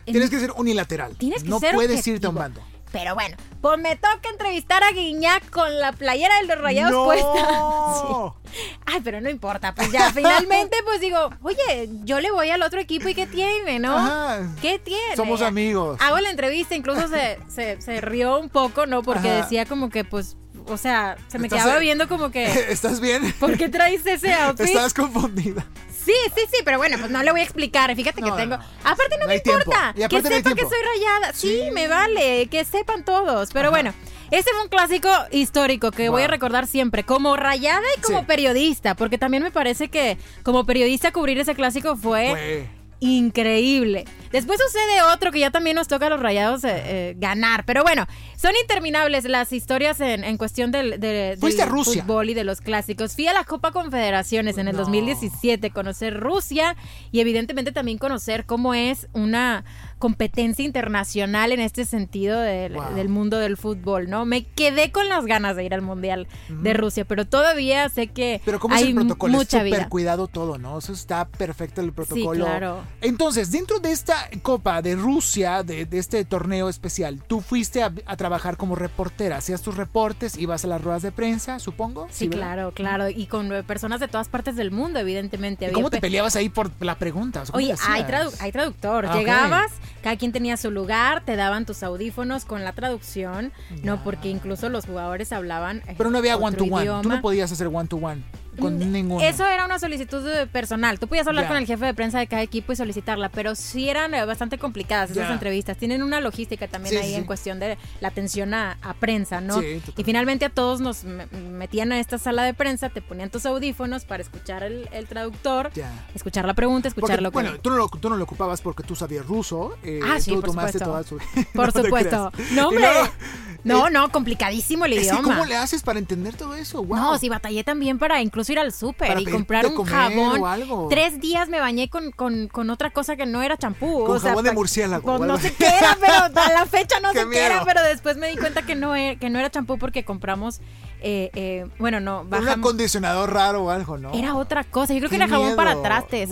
Tienes que ser unilateral.
Tienes que
no
ser
puedes irte a un
objetivo.
bando.
Pero bueno, pues me toca entrevistar a Guiñac con la playera de los rayados
no.
puesta. <laughs> Sí. Ay, pero no importa, pues ya finalmente <laughs> pues digo, oye, yo le voy al otro equipo y ¿qué tiene, no?
Ajá.
¿Qué tiene?
Somos amigos.
Hago la entrevista, incluso se, se, se rió un poco, ¿no? Porque
Ajá.
decía como que pues, o sea, se me quedaba viendo como que... <laughs>
¿Estás bien?
¿Por qué traes ese outfit?
Estás confundida.
Sí, sí, sí, pero bueno, pues no le voy a explicar. Fíjate que
No,
tengo.
no, no.
Aparte no,
No
me
hay tiempo.
importa.
Y aparte
que
no hay
sepa que
tiempo.
soy rayada. Sí,
Sí.
me vale. Que sepan todos. Pero bueno, ese fue un clásico histórico que voy a
Wow.
recordar siempre. Como rayada y como
Sí.
periodista. Porque también me parece que como periodista cubrir ese clásico fue
Fue.
increíble. Después sucede otro que ya también nos toca a los rayados eh, eh, ganar. Pero bueno, son interminables las historias en, cuestión del, de, fútbol y de los clásicos. Fui a la Copa Confederaciones en el 2017, conocer Rusia y evidentemente también conocer cómo es una competencia internacional en este sentido del mundo del fútbol, ¿no? Me quedé con las ganas de ir al Mundial de Rusia, pero todavía sé que
pero ¿cómo hay es el protocolo? mucha es super cuidado todo, ¿no? Eso está perfecto el protocolo.
Sí, claro.
Entonces, dentro de esta Copa de Rusia, de, este torneo especial, tú fuiste a, trabajar como reportera, hacías tus reportes, ibas a las ruedas de prensa, supongo.
Sí, claro, claro, y con personas de todas partes del mundo, evidentemente.
¿Cómo te peleabas ahí por la pregunta?
Oye, hay, hay, traductor. Ah, Llegabas, cada quien tenía su lugar, te daban tus audífonos con la traducción, no porque incluso los jugadores hablaban.
Eh, Pero no había one to one. Tú no podías hacer one to one con ninguno.
Eso era una solicitud personal. Tú podías hablar con el jefe de prensa de cada equipo y solicitarla, pero sí eran eh, bastante complicadas esas entrevistas. Tienen una logística también ahí en cuestión de la atención a, prensa, ¿no? y finalmente a todos nos metían a esta sala de prensa, te ponían tus audífonos para escuchar el, traductor, escuchar la pregunta, escuchar lo
que... Bueno, tú no, lo, tú no lo ocupabas porque tú sabías ruso.
Eh, ah, sí, por supuesto. <laughs> Por supuesto. No, hombre. No, eh, no, complicadísimo el idioma.
¿Cómo le haces para entender todo eso?
No, sí, batallé también para incluso ir al súper y comprar un jabón. Tres días me bañé con, con, otra cosa que no era champú.
Con jabón de murciélago.
Pues, no sé qué era, pero a la fecha no <laughs> sé qué era, pero después me di cuenta que no era, que no era champú porque compramos eh, eh, bueno, no,
bajamos. Un acondicionador raro o algo, ¿no?
Era otra cosa. Yo creo que era jabón para trastes.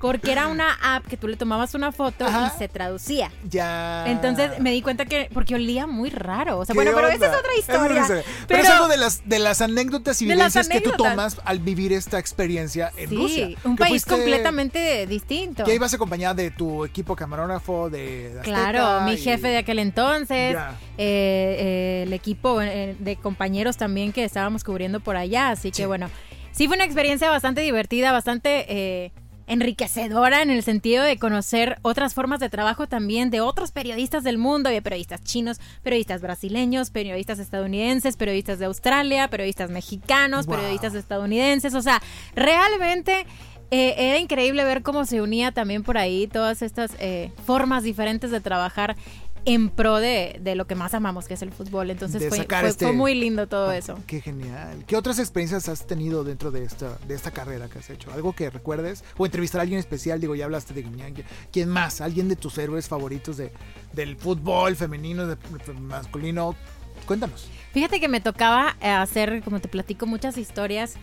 Porque era una app que tú le tomabas una foto y se traducía.
Ya.
Entonces me di cuenta que, porque olía muy raro. O sea, bueno, pero esa es otra historia.
pero, es algo de las, de las anécdotas y vivencias que tú tomas al vivir esta experiencia en Rusia.
Sí, un país completamente distinto.
Que ibas acompañada de tu equipo camarógrafo, de
Claro, mi jefe de aquel entonces, eh, eh, el equipo eh, de compañeros también que estábamos cubriendo por allá. Así que bueno, sí fue una experiencia bastante divertida, bastante enriquecedora en el sentido de conocer otras formas de trabajo también de otros periodistas del mundo, de periodistas chinos, periodistas brasileños, periodistas estadounidenses, periodistas de Australia, periodistas mexicanos, periodistas estadounidenses, o sea, realmente... Eh, era increíble ver cómo se unía también por ahí todas estas eh, formas diferentes de trabajar en pro de, lo que más amamos, que es el fútbol. Entonces fue, este muy lindo todo ah, eso.
Qué genial. ¿Qué otras experiencias has tenido dentro de esta, de esta carrera que has hecho? ¿Algo que recuerdes? O entrevistar a alguien especial, digo, ya hablaste de Guiñán. ¿Quién más? ¿Alguien de tus héroes favoritos de, del fútbol femenino, de, masculino? Cuéntanos.
Fíjate que me tocaba hacer, como te platico, muchas historias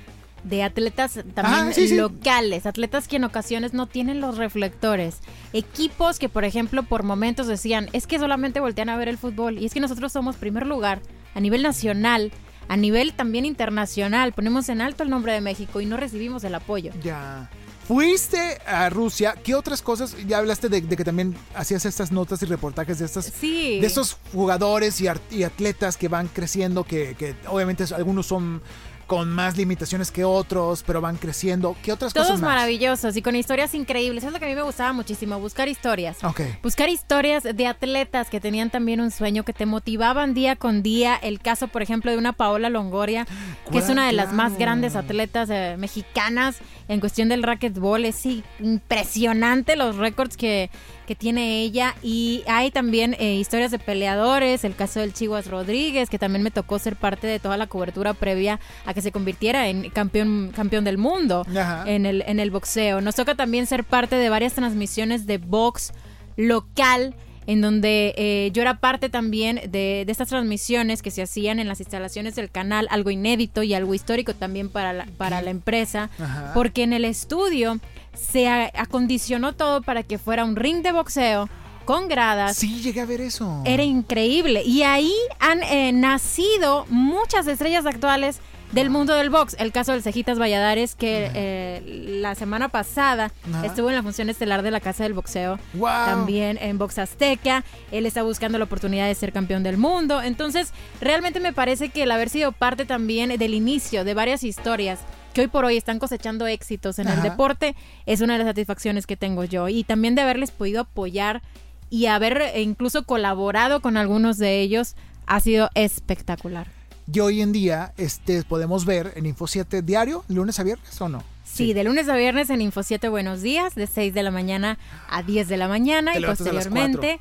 de atletas también locales, atletas que en ocasiones no tienen los reflectores, equipos que por ejemplo por momentos decían, es que solamente voltean a ver el fútbol y es que nosotros somos primer lugar a nivel nacional, a nivel también internacional, ponemos en alto el nombre de México y no recibimos el apoyo.
Ya. Fuiste a Rusia, ¿qué otras cosas? Ya hablaste de, que también hacías estas notas y reportajes de estas de estos jugadores y, atletas que van creciendo, que, que obviamente algunos son con más limitaciones que otros, pero van creciendo. ¿Qué otras
cosas
Todos
maravillosos y con historias increíbles. Es lo que a mí me gustaba muchísimo, buscar historias.
Ok.
Buscar historias de atletas que tenían también un sueño, que te motivaban día con día. El caso, por ejemplo, de una Paola Longoria, que es una de las más grandes atletas eh, mexicanas en cuestión del racquetball. Es impresionante los récords que, que tiene ella. Y hay también eh, historias de peleadores, el caso del Chihuas Rodríguez, que también me tocó ser parte de toda la cobertura previa a que se convirtiera en campeón, campeón del mundo en el, en el boxeo. Nos toca también ser parte de varias transmisiones de box local en donde eh, yo era parte también de, de, estas transmisiones que se hacían en las instalaciones del canal, algo inédito y algo histórico también para la, para la empresa, porque en el estudio se acondicionó todo para que fuera un ring de boxeo con gradas.
Sí, llegué a ver eso.
Era increíble. Y ahí han eh, nacido muchas estrellas actuales del mundo del box. El caso del Cejitas Valladares, que eh, la semana pasada estuvo en la función estelar de la Casa del Boxeo. También en Box Azteca. Él está buscando la oportunidad de ser campeón del mundo. Entonces, realmente me parece que el haber sido parte también del inicio de varias historias que hoy por hoy están cosechando éxitos en el deporte, es una de las satisfacciones que tengo yo. Y también de haberles podido apoyar y haber eh, incluso colaborado con algunos de ellos ha sido espectacular.
Y hoy en día este, podemos ver en Info 7 diario, lunes a viernes o no.
Sí, de lunes a viernes en Info 7 Buenos Días, de 6 de la mañana a 10 de la mañana
Te
y posteriormente,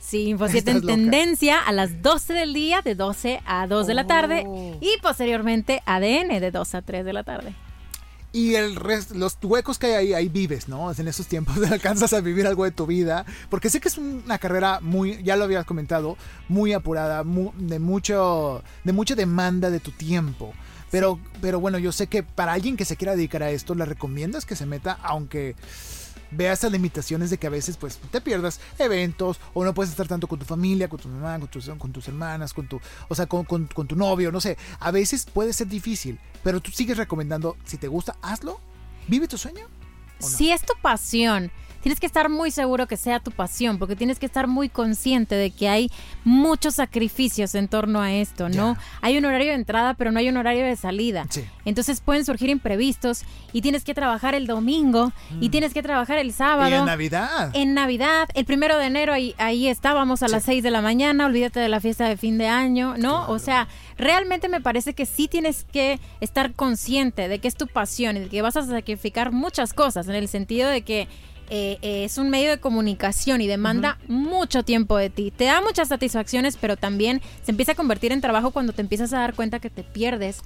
sí, Info <laughs> 7
Estás
en
loca.
tendencia a las 12 del día, de 12 a 2 de la tarde
Oh.
y posteriormente ADN de 2 a 3 de la tarde.
Y el resto, los huecos que hay ahí, ahí vives, ¿no? En esos tiempos <laughs> alcanzas a vivir algo de tu vida. Porque sé que es una carrera muy, ya lo habías comentado, muy apurada, mu- de, mucho, de mucha demanda de tu tiempo. Pero, pero bueno, yo sé que para alguien que se quiera dedicar a esto, le recomiendas que se meta, aunque vea esas limitaciones de que a veces pues te pierdas eventos o no puedes estar tanto con tu familia, con tu mamá, con tus, hermanas, con tu, o sea, con, con- tu novio, no sé. A veces puede ser difícil, pero tú sigues recomendando, si te gusta, hazlo, vive tu sueño.
Si es tu pasión, tienes que estar muy seguro que sea tu pasión, porque tienes que estar muy consciente de que hay muchos sacrificios en torno a esto, ¿no? Hay un horario de entrada, pero no hay un horario de salida.
Sí.
Entonces pueden surgir imprevistos y tienes que trabajar el domingo y tienes que trabajar el sábado.
Mm. Y en Navidad.
En Navidad, el primero de enero, ahí, ahí estábamos a
Sí.
las 6 de la mañana, olvídate de la fiesta de fin de año, ¿no?
Claro.
O sea, realmente me parece que sí tienes que estar consciente de que es tu pasión y de que vas a sacrificar muchas cosas, en el sentido de que eh, eh, es un medio de comunicación y demanda mucho tiempo de ti. Te da muchas satisfacciones, pero también se empieza a convertir en trabajo cuando te empiezas a dar cuenta que te pierdes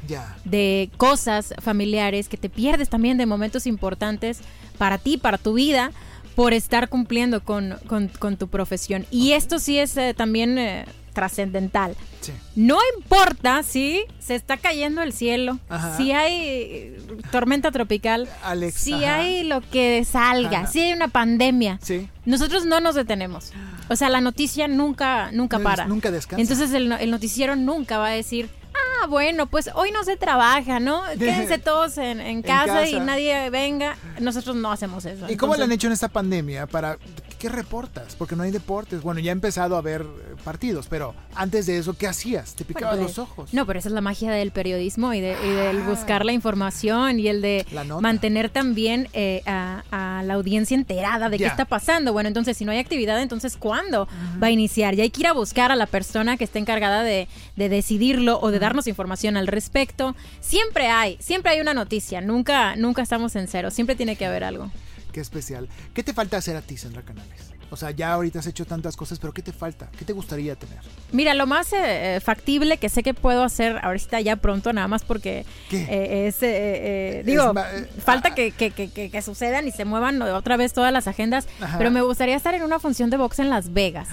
de cosas familiares, que te pierdes también de momentos importantes para ti, para tu vida, por estar cumpliendo con, con- con tu profesión. Y esto sí es eh, también eh, trascendental.
Sí.
No importa si se está cayendo el cielo,
Ajá.
si hay eh, tormenta tropical,
Alex,
si
ajá.
hay lo que salga,
Ajá.
si hay una pandemia.
Sí.
Nosotros no nos detenemos. O sea, la noticia nunca, nunca
No,
para.
nunca descansa.
Entonces el, no- el noticiero nunca va a decir, ah, bueno, pues hoy no se trabaja, ¿no? <laughs> Quédense todos en, en casa, y
casa.
nadie venga. Nosotros no hacemos eso.
¿Y cómo lo han hecho en esta pandemia? Para ¿Qué reportas? Porque no hay deportes. Bueno, ya he empezado a ver eh, partidos, pero antes de eso, ¿qué hacías? ¿Te picabas
Bueno,
los ojos?
No, pero esa es la magia del periodismo y, de, y del
Ah.
buscar la información y el de mantener también eh, a, a la audiencia enterada de
Ya.
qué está pasando. Bueno, entonces si no hay actividad, entonces ¿cuándo va a iniciar? Y hay que ir a buscar a la persona que esté encargada de, de decidirlo o de darnos información al respecto. Siempre hay, siempre hay una noticia. Nunca, nunca estamos en cero. Siempre tiene que haber algo.
Qué especial. ¿Qué te falta hacer a ti, Sandra Canales? O sea, ya ahorita has hecho tantas cosas, pero ¿qué te falta? ¿Qué te gustaría tener?
Mira, lo más eh, eh, factible que sé que puedo hacer ahorita ya pronto, nada más porque
¿Qué?
eh, es, eh, eh, digo,
Es eh,
falta
ah.
que, que, que, que- que sucedan y se muevan otra vez todas las agendas,
Ajá.
pero me gustaría estar en una función de box en Las Vegas,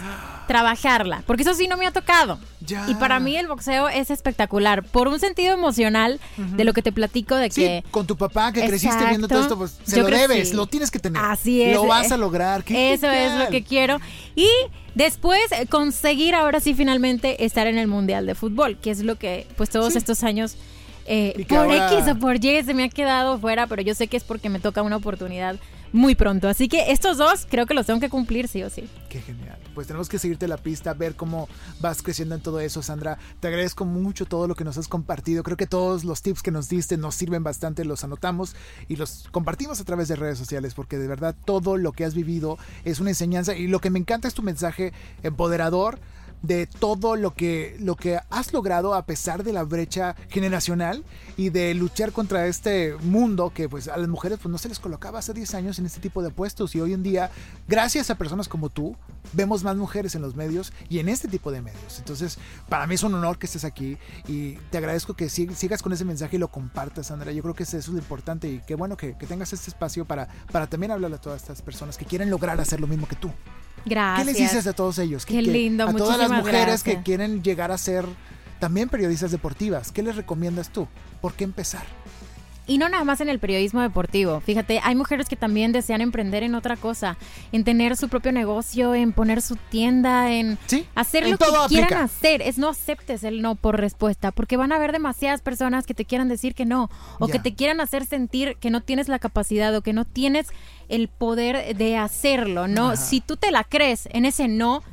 trabajarla, porque eso sí no me ha tocado.
Ya.
Y para mí el boxeo es espectacular, por un sentido emocional de lo que te platico de
Sí,
que...
con tu papá que creciste viendo todo esto, pues se
Yo
lo debes,
sí.
lo tienes que tener.
Así es.
Lo vas a lograr. Qué
Eso es. Lo que quiero. Y después eh, conseguir ahora sí finalmente estar en el Mundial de Fútbol, que es lo que pues todos
Sí.
estos años eh, por
ahora-
X o por Y se me ha quedado fuera, pero yo sé que es porque me toca una oportunidad muy pronto. Así que estos dos creo que los tengo que cumplir sí o sí.
Qué genial. Pues tenemos que seguirte la pista, ver cómo vas creciendo en todo eso, Sandra. Te agradezco mucho todo lo que nos has compartido. Creo que todos los tips que nos diste nos sirven bastante, los anotamos y los compartimos a través de redes sociales, porque de verdad todo lo que has vivido es una enseñanza y lo que me encanta es tu mensaje empoderador de todo lo que, lo que has logrado a pesar de la brecha generacional y de luchar contra este mundo que pues a las mujeres pues no se les colocaba hace 10 años en este tipo de puestos. Y hoy en día gracias a personas como tú vemos más mujeres en los medios y en este tipo de medios. Entonces para mí es un honor que estés aquí y te agradezco que sig- sigas con ese mensaje y lo compartas Sandra. Yo creo que eso es lo importante y qué bueno que, tengas este espacio para, para también hablarle a todas estas personas que quieren lograr hacer lo mismo que tú
Gracias.
¿Qué les dices a todos ellos?
Qué lindo,
A todas las mujeres que
gracias.
quieren llegar a ser también periodistas deportivas. ¿Qué les recomiendas tú? ¿Por qué empezar?
Y no nada más en el periodismo deportivo. Fíjate, hay mujeres que también desean emprender en otra cosa, en tener su propio negocio, en poner su tienda, en
Sí,
hacer
en
lo que quieran hacer. Es no aceptes el no por respuesta, porque van a haber demasiadas personas que te quieran decir que no, o que te quieran hacer sentir que no tienes la capacidad o que no tienes el poder de hacerlo, ¿no?
Ajá.
Si tú te la crees en ese no,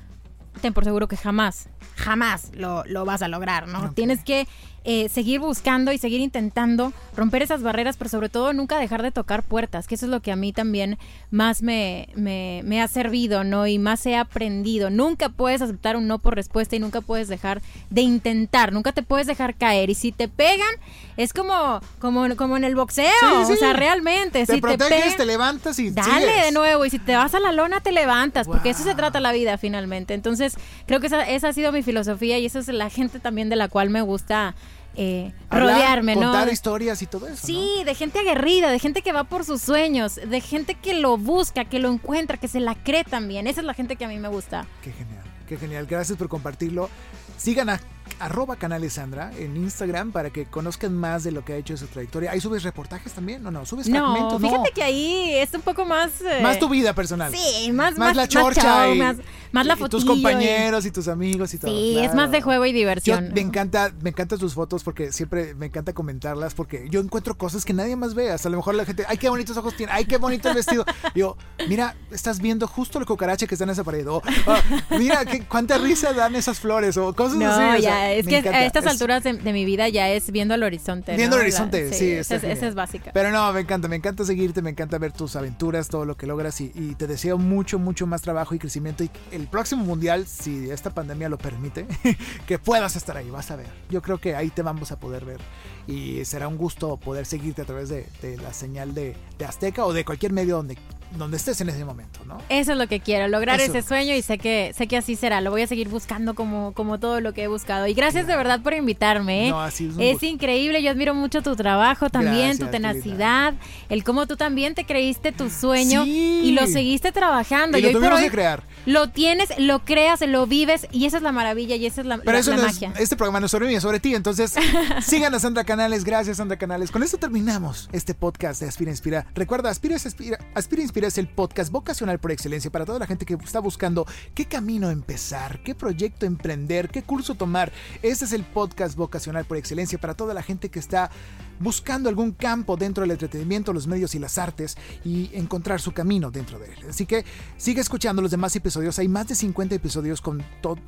ten por seguro que jamás, jamás lo, lo vas a lograr, ¿no? Tienes que eh, seguir buscando y seguir intentando romper esas barreras, pero sobre todo nunca dejar de tocar puertas, que eso es lo que a mí también más me, me, ha servido, ¿no? Y más he aprendido. Nunca puedes aceptar un no por respuesta y nunca puedes dejar de intentar, nunca te puedes dejar caer. Y si te pegan, es como, como, como en el boxeo, o sea, realmente.
Te
si
proteges,
te,
te levantas y
Dale de nuevo, y si te vas a la lona, te levantas, porque eso se trata la vida finalmente. Entonces, creo que esa, esa ha sido mi filosofía y esa es la gente también de la cual me gusta eh, rodearme,
¿no? Contar historias y todo eso.
Sí, de gente aguerrida, de gente que va por sus sueños, de gente que lo busca, que lo encuentra, que se la cree también. Esa es la gente que a mí me gusta.
Qué genial, qué genial. Gracias por compartirlo. Sigan a arroba canales Sandra en Instagram para que conozcan más de lo que ha hecho su trayectoria. ¿Ahí subes reportajes también o no? ¿Subes fragmentos?
No, fíjate que ahí es un poco más...
Eh, más tu vida personal.
Sí, más, más, la chorcha más, más, la
tus compañeros y... tus amigos y todo.
Sí, es más de juego y diversión.
me encanta, me encantan tus fotos porque siempre me encanta comentarlas porque yo encuentro cosas que nadie más ve. Hasta a lo mejor la gente, ay, qué bonitos ojos tiene, ay, qué bonito el vestido. yo, mira, estás viendo justo el cucaracha que está en esa pared. Ah, mira, qué, cuánta risa dan esas flores o cosas
no,
así.
Ya, es que estas alturas de, mi vida ya es viendo al horizonte.
Viendo al horizonte, sí.
esa, es, básica.
Pero no, me encanta, me encanta seguirte, me encanta ver tus aventuras, todo lo que logras y, te deseo mucho, mucho más trabajo y crecimiento. Y el próximo mundial, si esta pandemia lo permite, <laughs> que puedas estar ahí, vas a ver. Yo creo que ahí te vamos a poder ver y será un gusto poder seguirte a través de, la señal de, de Azteca o de cualquier medio donde donde estés en ese momento, ¿no?
Eso es lo que quiero, lograr ese sueño y sé que sé que así será. Lo voy a seguir buscando como, como todo lo que he buscado. Y gracias de verdad por invitarme. ¿eh? No, así es, es increíble, yo admiro mucho tu trabajo también, tu tenacidad, el cómo tú también te creíste tu sueño y lo seguiste trabajando.
Y, lo tuvimos que crear.
Lo tienes, lo creas, lo vives y esa es la maravilla y esa es la,
Pero eso
magia.
este programa no es sobre mí, es sobre ti. Entonces, <laughs> sigan a Sandra Canales. Gracias, Sandra Canales. Con esto terminamos este podcast de Aspira Inspira. Recuerda, Aspira, Aspira, Aspira Inspira es el podcast vocacional por excelencia para toda la gente que está buscando qué camino empezar, qué proyecto emprender, qué curso tomar. Este es el podcast vocacional por excelencia para toda la gente que está buscando algún campo dentro del entretenimiento, los medios y las artes y encontrar su camino dentro de él. Así que sigue escuchando los demás episodios. Hay más de 50 episodios con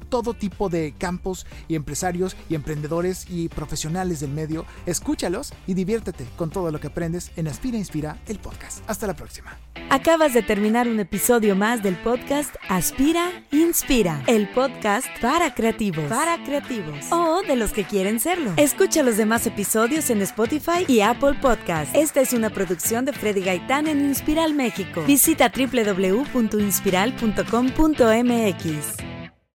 todo tipo de campos y empresarios y emprendedores y profesionales del medio. Escúchalos y diviértete con todo lo que aprendes en Aspira Inspira, el podcast. Hasta la próxima.
Acabas de terminar un episodio más del podcast Aspira Inspira, el podcast para creativos, para creativos o de los que quieren serlo. Escucha los demás episodios en Spotify y Apple Podcast. Esta es una producción de Freddy Gaitán en Inspiral México. Visita www.inspiral.com.mx.